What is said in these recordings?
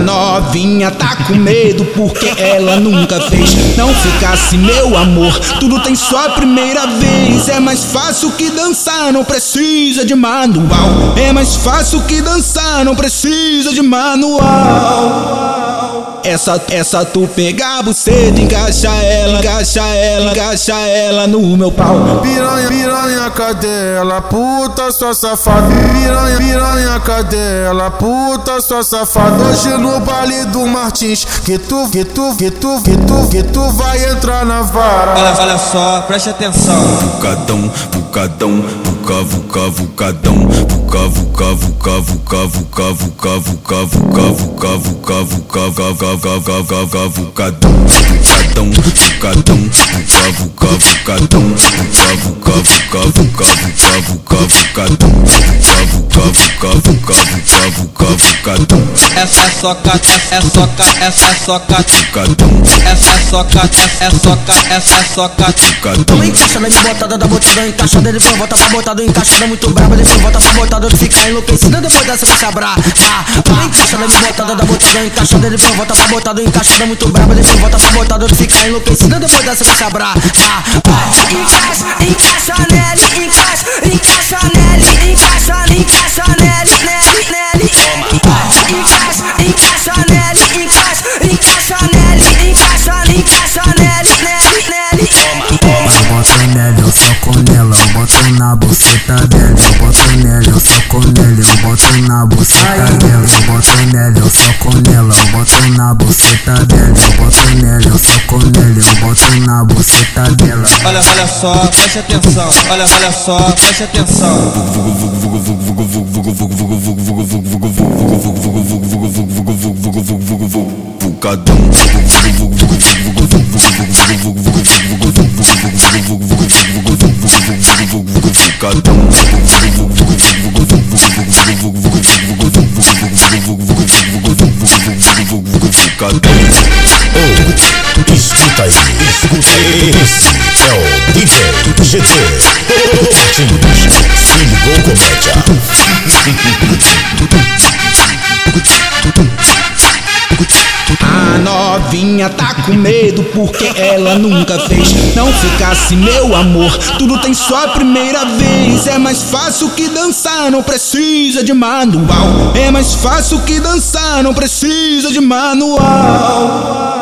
Novinha tá com medo porque ela nunca fez. Não ficasse meu amor, tudo tem só primeira vez. É mais fácil que dançar, não precisa de manual. É mais fácil que dançar, não precisa de manual. Essa, essa tu pegar você encaixa ela, encaixa ela, encaixa ela no meu pau. Piranha, piranha, cadê ela? Puta, sua safada. Piranha, piranha, cadê ela? Puta, sua safada. Hoje no baile do Martins, que tu, que tu, que tu, que tu, que tu vai entrar na vara. Olha, olha só, preste atenção. Vucadão, vucadão, vuca, vuca, vucadão, vuca, vuca, vuca, vuca, vuca, vuca, vuca, vuca, vuca, vuca, vuca, vuca, vuca, vuca, vucadão, vucadão, vucadão, vuca, vuca, vucadão, vuca, vuca, vuca, vuca, vuca, vuca, vucadão, vuca, vuca, vuca, vuca, vuca, vuca, é, é soca, é, é soca, é, é soca, é, é soca, é, é soca, é, é soca. Toma encaixa, mete botada da botada, encaixa dele pra volta pra botada, encaixada é muito braba, deixa volta pra botada, fica enlouquecida depois dessa vai se abraçar. Toma encaixa, mete botada da botada, encaixa dele pra volta pra botada, encaixada é muito braba, deixa volta pra botada, fica enlouquecida depois dessa vai se abraçar. Encaixa, encaixa nele, encaixa, encaixa nele, encaixa, encaixa. Nela, eu soco nela, eu boto na buceta dela, eu boto nela, eu soco nela, eu boto na buceta dela, eu boto nela, eu soco nela, eu boto na buceta dela, eu boto nela, eu soco nela, eu boto na buceta dela. Olha, olha só, preste atenção. Olha, olha só, preste atenção. Escuta aí, escuta aí. É o DJ GT. Se ligou comédia. A novinha tá com medo porque ela nunca fez. Não ficasse meu amor, tudo tem só primeira vez. É mais fácil que dançar, não precisa de manual. É mais fácil que dançar, não precisa de manual.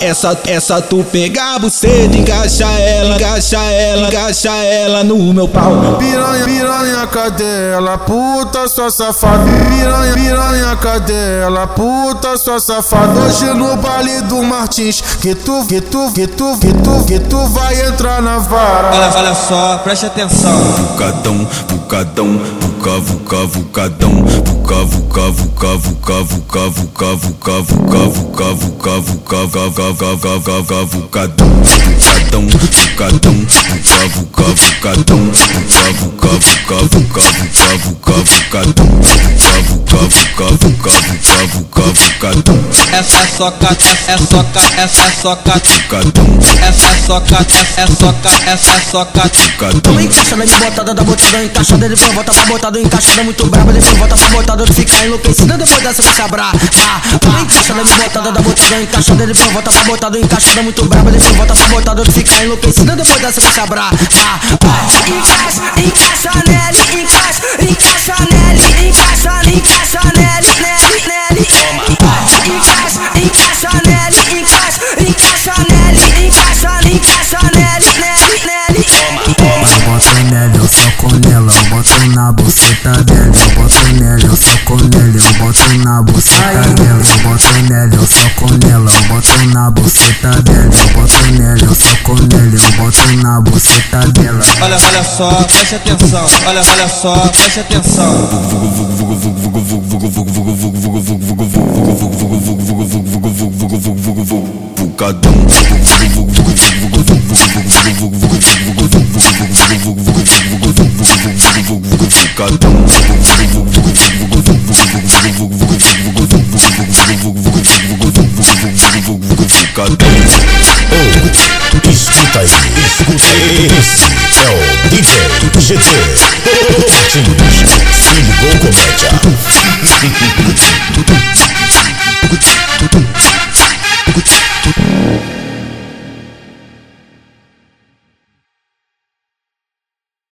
Essa, essa tu pegar você encaixa ela, encaixa ela, encaixa ela no meu pau. Piranha, piranha, cadê ela? Puta, sua safada. Piranha, piranha, cadê ela? Puta, sua safada. Hoje no baile do Martins, que tu, que tu, que tu, que tu, que tu vai entrar na vara. Olha, olha só, preste atenção. Vucadão, vucadão, vuca, vuca, vucadão, vuca, vuca, vuca, vuca, vuca, vuca, vuca, vuca, vuca, vuca, vuca, vuca, vucadão, vucadão, vucadão, vuca, vuca, vucadão, vuca, vuca, vuca, vuca, vuca, vuca, vucadão, vuca, vuca, vuca, vuca, vuca, vuca, vucadão, Essa é só cata, é só cata, essa é só cata. vucadão, Essa é só cata, é só cata, essa é só cata. vucadão. Toma encaixa na botada da botadão, encaixada, ele foi volta pra botado, encaixada muito braba, ele foi volta pra botado, ele fica enlouquecido, depois dessa se abrar. Ah, toma encaixa na botada da botadão, encaixada, ele foi volta pra botado, encaixada muito braba, ele foi volta pra botado, ele fica enlouquecido, depois dessa se abrar. Ah, ah, encaixa, encaixa nele, encaixa, encaixa nele, encaixa, encaixa nele, nele, nele. Ah, encaixa, encaixa nele, dela, eu boto nela, eu soco nela, eu boto na buceta dela, eu boto nela, eu soco nela, eu boto na buceta dela, eu boto nela, eu soco nela, eu boto na buceta dela. Olha, olha só, preste atenção. Olha, olha só, preste atenção. Vucadão, vucadão, vucadão. Escuta aí, escuta aí. Esse é o DJ GT. Martins, se ligou comédia.